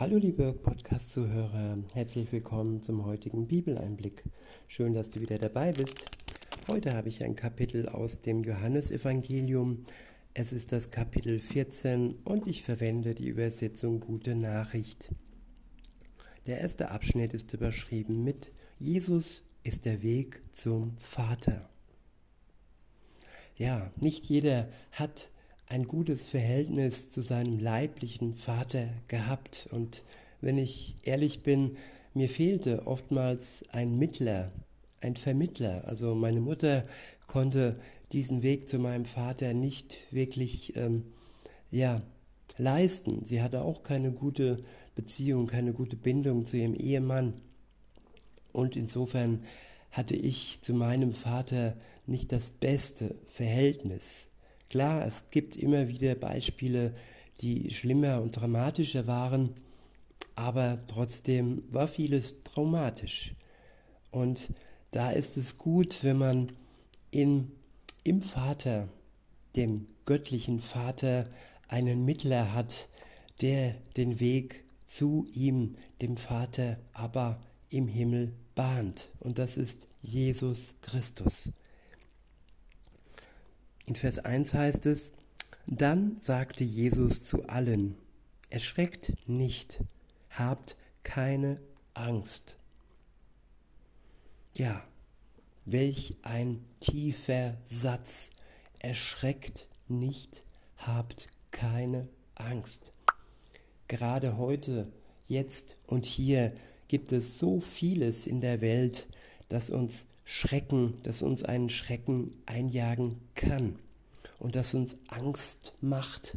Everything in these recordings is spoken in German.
Hallo liebe Podcast-Zuhörer, herzlich willkommen zum heutigen Bibeleinblick. Schön, dass du wieder dabei bist. Heute habe ich ein Kapitel aus dem Johannesevangelium. Es ist das Kapitel 14 und ich verwende die Übersetzung Gute Nachricht. Der erste Abschnitt ist überschrieben mit Jesus ist der Weg zum Vater. Ja, nicht jeder hat ein gutes Verhältnis zu seinem leiblichen Vater gehabt. Und wenn ich ehrlich bin, mir fehlte oftmals ein Mittler, ein Vermittler. Also meine Mutter konnte diesen Weg zu meinem Vater nicht wirklich ähm, ja, leisten. Sie hatte auch keine gute Beziehung, keine gute Bindung zu ihrem Ehemann. Und insofern hatte ich zu meinem Vater nicht das beste Verhältnis. Klar, es gibt immer wieder Beispiele, die schlimmer und dramatischer waren, aber trotzdem war vieles traumatisch. Und da ist es gut, wenn man in, im Vater, dem göttlichen Vater, einen Mittler hat, der den Weg zu ihm, dem Vater, aber im Himmel bahnt. Und das ist Jesus Christus. In Vers 1 heißt es, dann sagte Jesus zu allen, erschreckt nicht, habt keine Angst. Ja, welch ein tiefer Satz. Erschreckt nicht, habt keine Angst. Gerade heute, jetzt und hier gibt es so vieles in der Welt, das uns Schrecken, das uns einen Schrecken einjagen kann und das uns Angst macht.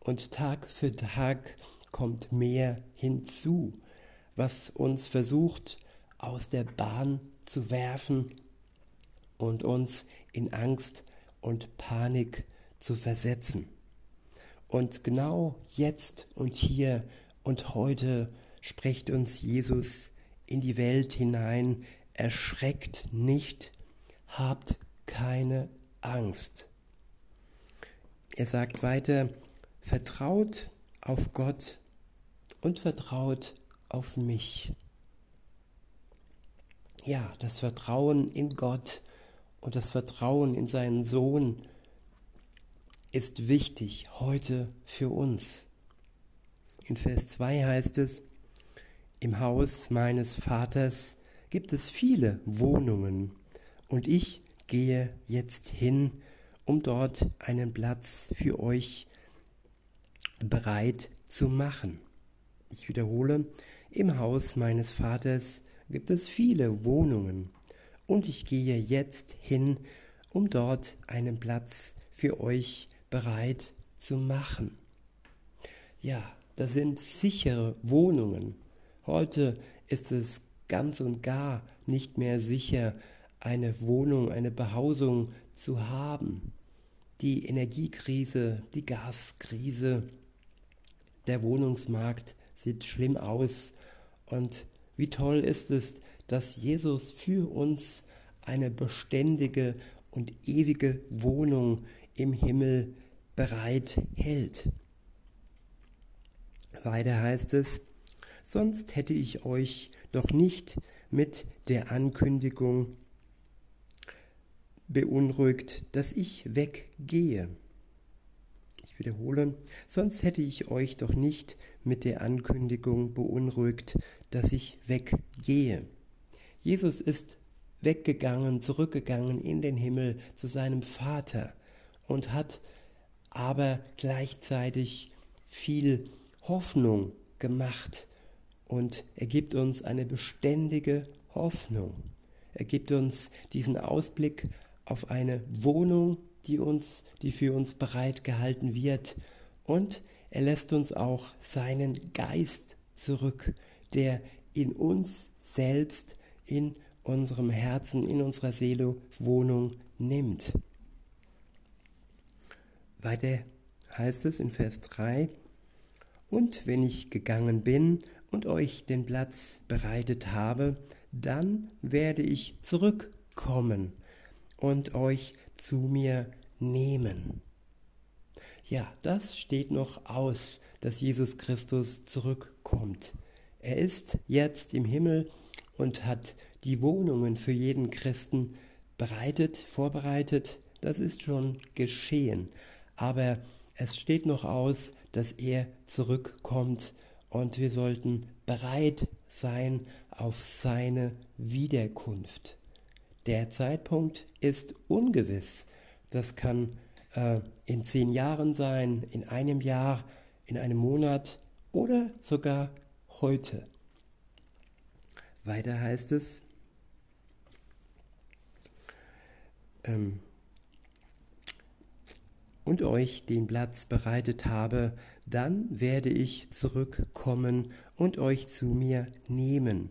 Und Tag für Tag kommt mehr hinzu, was uns versucht aus der Bahn zu werfen und uns in Angst und Panik zu versetzen. Und genau jetzt und hier und heute spricht uns Jesus in die Welt hinein, erschreckt nicht, habt keine Angst. Er sagt weiter, vertraut auf Gott und vertraut auf mich. Ja, das Vertrauen in Gott und das Vertrauen in seinen Sohn ist wichtig heute für uns. In Vers 2 heißt es, im Haus meines Vaters gibt es viele Wohnungen und ich gehe jetzt hin, um dort einen Platz für euch bereit zu machen. Ich wiederhole, im Haus meines Vaters gibt es viele Wohnungen und ich gehe jetzt hin, um dort einen Platz für euch bereit zu machen. Ja, das sind sichere Wohnungen. Heute ist es ganz und gar nicht mehr sicher, eine Wohnung, eine Behausung zu haben. Die Energiekrise, die Gaskrise, der Wohnungsmarkt sieht schlimm aus. Und wie toll ist es, dass Jesus für uns eine beständige und ewige Wohnung im Himmel bereit hält. Weiter heißt es, sonst hätte ich euch doch nicht mit der Ankündigung beunruhigt, dass ich weggehe. Ich wiederhole, sonst hätte ich euch doch nicht mit der Ankündigung beunruhigt, dass ich weggehe. Jesus ist weggegangen, zurückgegangen in den Himmel zu seinem Vater und hat aber gleichzeitig viel Hoffnung gemacht und er gibt uns eine beständige Hoffnung. Er gibt uns diesen Ausblick auf eine Wohnung, die uns, die für uns bereit gehalten wird. Und er lässt uns auch seinen Geist zurück, der in uns selbst, in unserem Herzen, in unserer Seele Wohnung nimmt. Weiter heißt es in Vers 3, und wenn ich gegangen bin und euch den Platz bereitet habe, dann werde ich zurückkommen und euch zu mir nehmen. Ja, das steht noch aus, dass Jesus Christus zurückkommt. Er ist jetzt im Himmel und hat die Wohnungen für jeden Christen bereitet, vorbereitet. Das ist schon geschehen. Aber es steht noch aus, dass er zurückkommt und wir sollten bereit sein auf seine Wiederkunft. Der Zeitpunkt ist ungewiss. Das kann äh, in zehn Jahren sein, in einem Jahr, in einem Monat oder sogar heute. Weiter heißt es, ähm, und euch den Platz bereitet habe, dann werde ich zurückkommen und euch zu mir nehmen,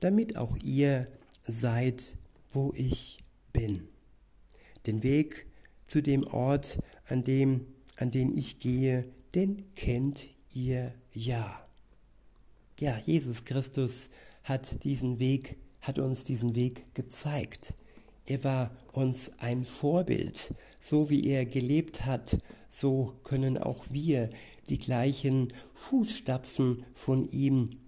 damit auch ihr seid, wo ich bin. Den Weg zu dem Ort, an dem, an den ich gehe, den kennt ihr ja. Ja, Jesus Christus hat diesen Weg, hat uns diesen Weg gezeigt. Er war uns ein Vorbild. So wie er gelebt hat, so können auch wir die gleichen Fußstapfen von ihm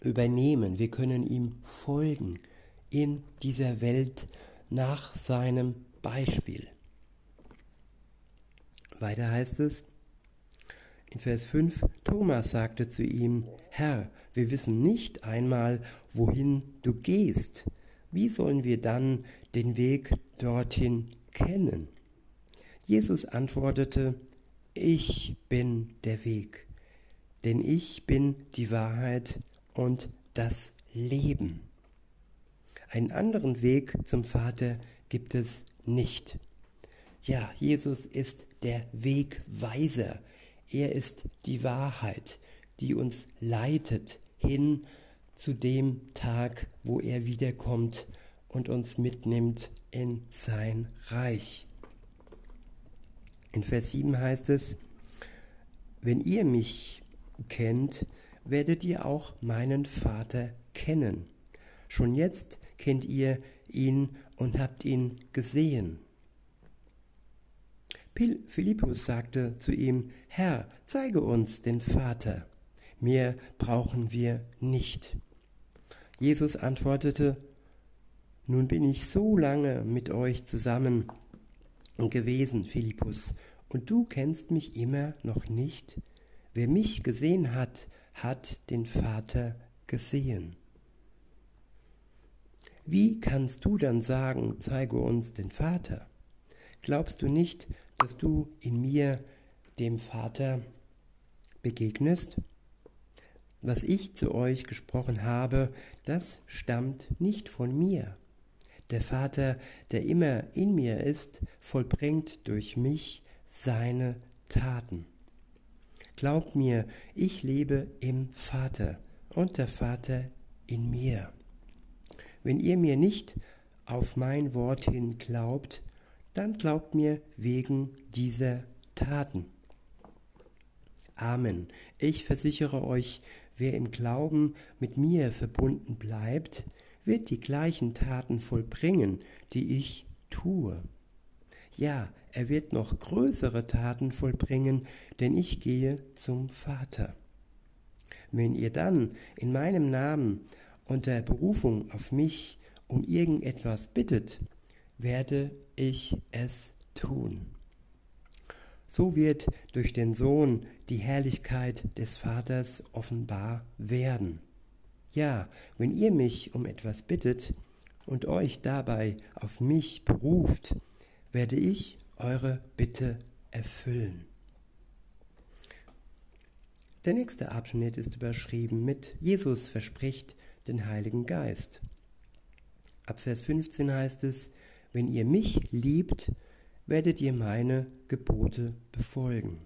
übernehmen. Wir können ihm folgen in dieser Welt nach seinem Beispiel. Weiter heißt es in Vers 5, Thomas sagte zu ihm, Herr, wir wissen nicht einmal, wohin du gehst. Wie sollen wir dann den Weg dorthin kennen? Jesus antwortete, ich bin der Weg, denn ich bin die Wahrheit und das Leben. Einen anderen Weg zum Vater gibt es nicht. Ja, Jesus ist der Wegweiser. Er ist die Wahrheit, die uns leitet hin zu dem Tag, wo er wiederkommt und uns mitnimmt in sein Reich. In Vers 7 heißt es, wenn ihr mich kennt, werdet ihr auch meinen Vater kennen. Schon jetzt kennt ihr ihn und habt ihn gesehen. Philippus sagte zu ihm, Herr, zeige uns den Vater, mehr brauchen wir nicht. Jesus antwortete, Nun bin ich so lange mit euch zusammen gewesen, Philippus, und du kennst mich immer noch nicht? Wer mich gesehen hat, hat den Vater gesehen. Wie kannst du dann sagen, zeige uns den Vater? Glaubst du nicht, dass du in mir dem Vater begegnest? Was ich zu euch gesprochen habe, das stammt nicht von mir. Der Vater, der immer in mir ist, vollbringt durch mich seine Taten. Glaubt mir, ich lebe im Vater und der Vater in mir. Wenn ihr mir nicht auf mein Wort hin glaubt, dann glaubt mir wegen dieser Taten. Amen. Ich versichere euch, wer im Glauben mit mir verbunden bleibt, wird die gleichen Taten vollbringen, die ich tue. Ja, er wird noch größere Taten vollbringen, denn ich gehe zum Vater. Wenn ihr dann in meinem Namen unter Berufung auf mich um irgendetwas bittet, werde ich es tun. So wird durch den Sohn die Herrlichkeit des Vaters offenbar werden. Ja, wenn ihr mich um etwas bittet und euch dabei auf mich beruft, werde ich eure Bitte erfüllen. Der nächste Abschnitt ist überschrieben mit Jesus verspricht den Heiligen Geist. Ab Vers 15 heißt es, wenn ihr mich liebt, werdet ihr meine Gebote befolgen.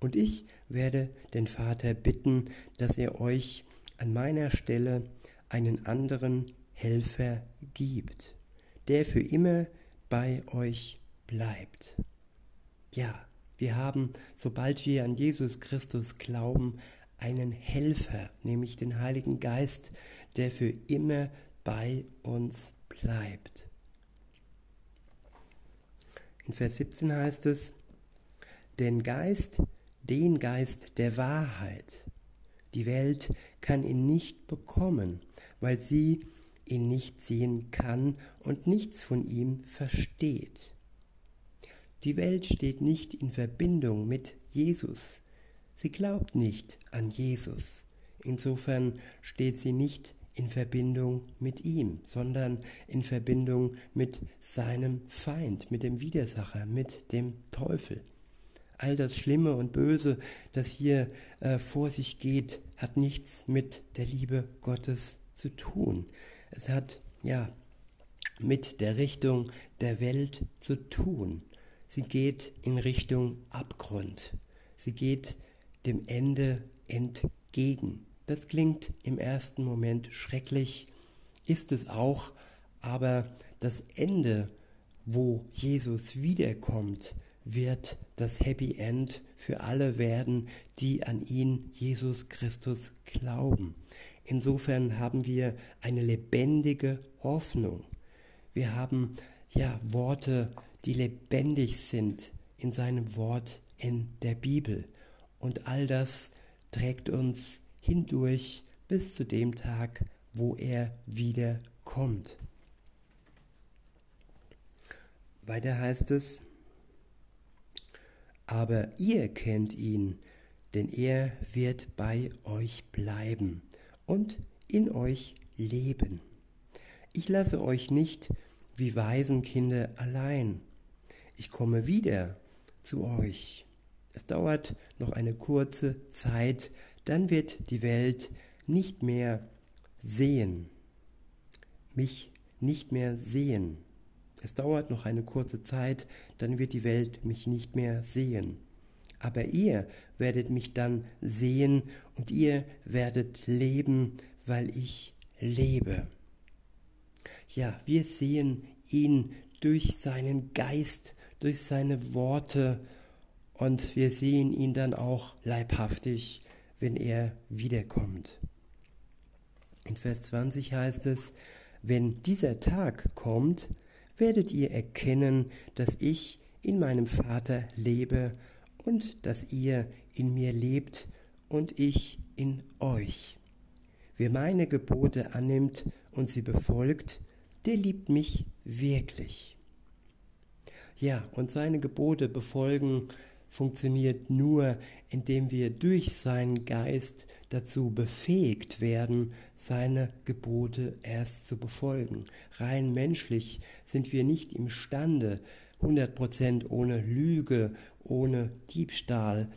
Und ich werde den Vater bitten, dass er euch an meiner Stelle einen anderen Helfer gibt, der für immer bei euch bleibt. Ja, wir haben, sobald wir an Jesus Christus glauben, einen Helfer, nämlich den Heiligen Geist, der für immer bei uns bleibt. In Vers 17 heißt es, den Geist, den Geist der Wahrheit. Die Welt kann ihn nicht bekommen, weil sie ihn nicht sehen kann und nichts von ihm versteht. Die Welt steht nicht in Verbindung mit Jesus. Sie glaubt nicht an Jesus. Insofern steht sie nicht in Verbindung mit ihm, sondern in Verbindung mit seinem Feind, mit dem Widersacher, mit dem Teufel. All das Schlimme und Böse, das hier äh, vor sich geht, hat nichts mit der Liebe Gottes zu tun. Es hat ja mit der Richtung der Welt zu tun. Sie geht in Richtung Abgrund. Sie geht dem Ende entgegen. Das klingt im ersten Moment schrecklich, ist es auch, aber das Ende, wo Jesus wiederkommt, wird das Happy End für alle werden, die an ihn, Jesus Christus, glauben. Insofern haben wir eine lebendige Hoffnung. Wir haben ja Worte, die lebendig sind in seinem Wort in der Bibel. Und all das trägt uns hindurch bis zu dem Tag, wo er wieder kommt. Weiter heißt es, aber ihr kennt ihn, denn er wird bei euch bleiben und in euch leben. Ich lasse euch nicht wie Waisenkinder allein. Ich komme wieder zu euch. Es dauert noch eine kurze Zeit, dann wird die Welt nicht mehr sehen, mich nicht mehr sehen. Es dauert noch eine kurze Zeit, dann wird die Welt mich nicht mehr sehen. Aber ihr werdet mich dann sehen und ihr werdet leben, weil ich lebe. Ja, wir sehen ihn durch seinen Geist, durch seine Worte und wir sehen ihn dann auch leibhaftig wenn er wiederkommt. In Vers 20 heißt es, wenn dieser Tag kommt, werdet ihr erkennen, dass ich in meinem Vater lebe und dass ihr in mir lebt und ich in euch. Wer meine Gebote annimmt und sie befolgt, der liebt mich wirklich. Ja, und seine Gebote befolgen funktioniert nur, indem wir durch seinen Geist dazu befähigt werden, seine Gebote erst zu befolgen. Rein menschlich sind wir nicht imstande, 100% ohne Lüge, ohne Diebstahl,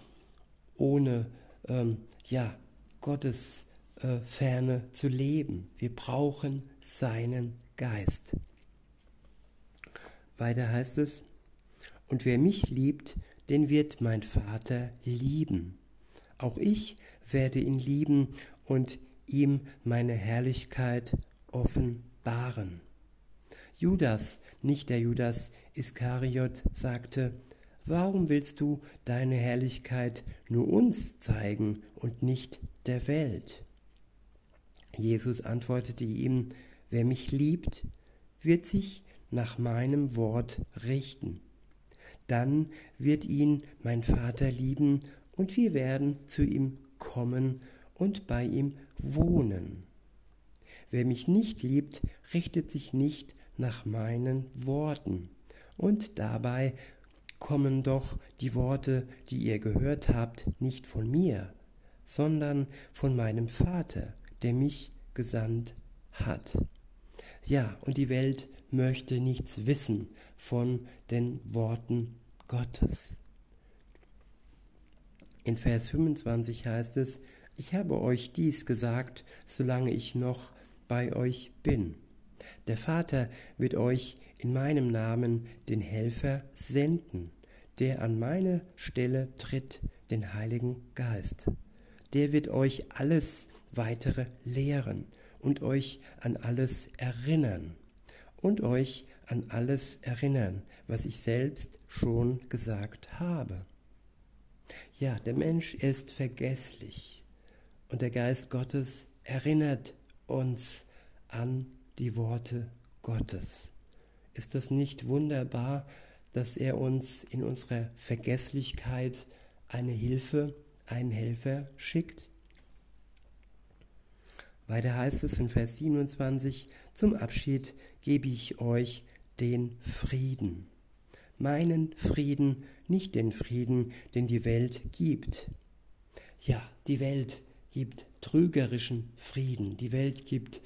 ohne ähm, ja, Gottes äh, Ferne zu leben. Wir brauchen seinen Geist. Weiter heißt es, und wer mich liebt, den wird mein Vater lieben. Auch ich werde ihn lieben und ihm meine Herrlichkeit offenbaren. Judas, nicht der Judas Iskariot, sagte, Warum willst du deine Herrlichkeit nur uns zeigen und nicht der Welt? Jesus antwortete ihm, Wer mich liebt, wird sich nach meinem Wort richten dann wird ihn mein Vater lieben und wir werden zu ihm kommen und bei ihm wohnen. Wer mich nicht liebt, richtet sich nicht nach meinen Worten. Und dabei kommen doch die Worte, die ihr gehört habt, nicht von mir, sondern von meinem Vater, der mich gesandt hat. Ja, und die Welt möchte nichts wissen von den Worten Gottes. In Vers 25 heißt es, ich habe euch dies gesagt, solange ich noch bei euch bin. Der Vater wird euch in meinem Namen den Helfer senden, der an meine Stelle tritt, den Heiligen Geist. Der wird euch alles weitere lehren und euch an alles erinnern und euch an alles erinnern, was ich selbst schon gesagt habe. Ja, der Mensch ist vergesslich und der Geist Gottes erinnert uns an die Worte Gottes. Ist das nicht wunderbar, dass er uns in unserer Vergesslichkeit eine Hilfe, einen Helfer schickt? Weiter heißt es in Vers 27, zum Abschied gebe ich euch den Frieden. Meinen Frieden, nicht den Frieden, den die Welt gibt. Ja, die Welt gibt trügerischen Frieden. Die Welt gibt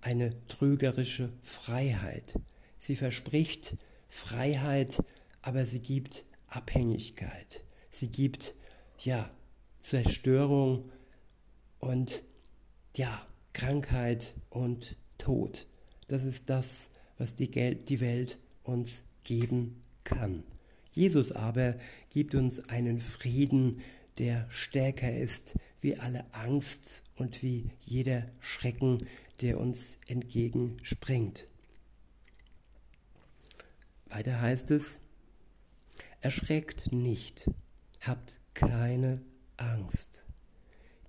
eine trügerische Freiheit. Sie verspricht Freiheit, aber sie gibt Abhängigkeit. Sie gibt, ja, Zerstörung und, ja, Krankheit und Tod. Das ist das, was die, die Welt uns geben kann. Jesus aber gibt uns einen Frieden, der stärker ist wie alle Angst und wie jeder Schrecken, der uns entgegenspringt. Weiter heißt es, erschreckt nicht, habt keine Angst.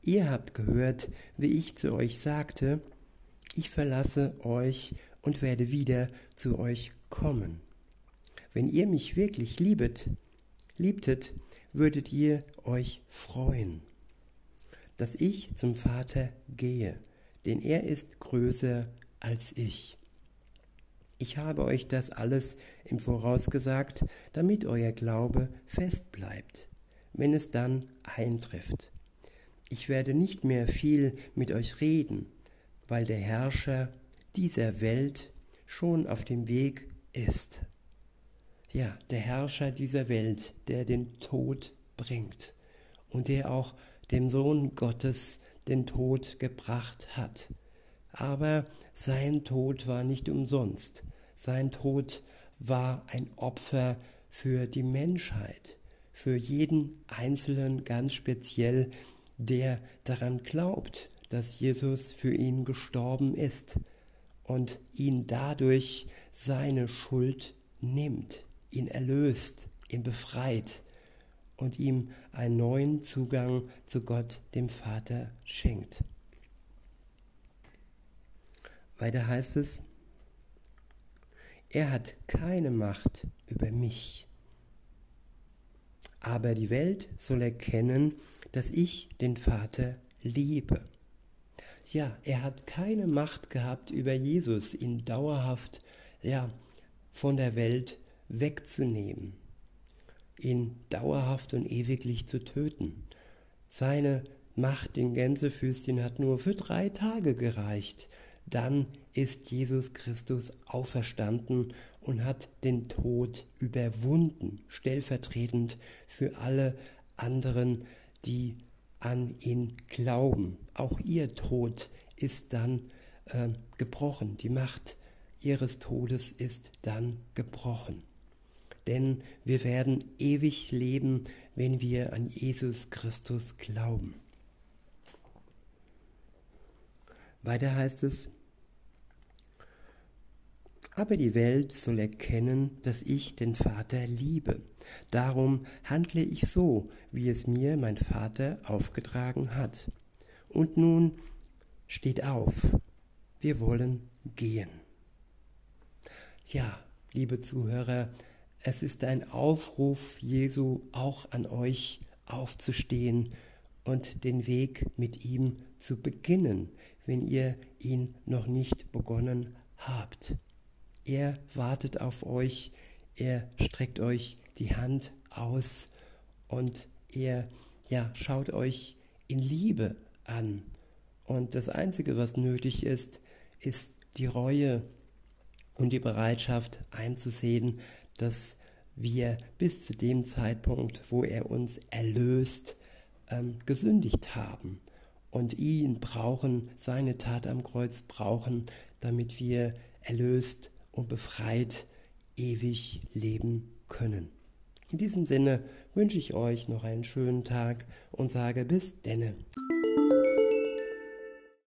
Ihr habt gehört, wie ich zu euch sagte, ich verlasse euch und werde wieder zu euch kommen. Wenn ihr mich wirklich liebet, liebtet, würdet ihr euch freuen, dass ich zum Vater gehe, denn er ist größer als ich. Ich habe euch das alles im Voraus gesagt, damit euer Glaube fest bleibt, wenn es dann eintrifft. Ich werde nicht mehr viel mit euch reden, weil der Herrscher dieser Welt schon auf dem Weg ist. Ja, der Herrscher dieser Welt, der den Tod bringt und der auch dem Sohn Gottes den Tod gebracht hat. Aber sein Tod war nicht umsonst. Sein Tod war ein Opfer für die Menschheit, für jeden Einzelnen ganz speziell, der daran glaubt, dass Jesus für ihn gestorben ist und ihn dadurch seine Schuld nimmt, ihn erlöst, ihn befreit und ihm einen neuen Zugang zu Gott, dem Vater, schenkt. Weiter heißt es, er hat keine Macht über mich. Aber die Welt soll erkennen, dass ich den Vater liebe. Ja, er hat keine Macht gehabt über Jesus, ihn dauerhaft ja, von der Welt wegzunehmen ihn dauerhaft und ewiglich zu töten. Seine Macht in Gänsefüßchen hat nur für drei Tage gereicht. Dann ist Jesus Christus auferstanden und hat den Tod überwunden, stellvertretend für alle anderen, die an ihn glauben. Auch ihr Tod ist dann äh, gebrochen. Die Macht ihres Todes ist dann gebrochen denn wir werden ewig leben, wenn wir an Jesus Christus glauben. Weiter heißt es, aber die Welt soll erkennen, dass ich den Vater liebe. Darum handle ich so, wie es mir mein Vater aufgetragen hat. Und nun steht auf, wir wollen gehen. Ja, liebe Zuhörer, es ist ein Aufruf Jesu auch an euch aufzustehen und den Weg mit ihm zu beginnen, wenn ihr ihn noch nicht begonnen habt. Er wartet auf euch, er streckt euch die Hand aus und er ja, schaut euch in Liebe an. Und das Einzige, was nötig ist, ist die Reue und die Bereitschaft einzusehen, dass wir bis zu dem Zeitpunkt, wo er uns erlöst, ähm, gesündigt haben und ihn brauchen, seine Tat am Kreuz brauchen, damit wir erlöst und befreit ewig leben können. In diesem Sinne wünsche ich euch noch einen schönen Tag und sage bis denne.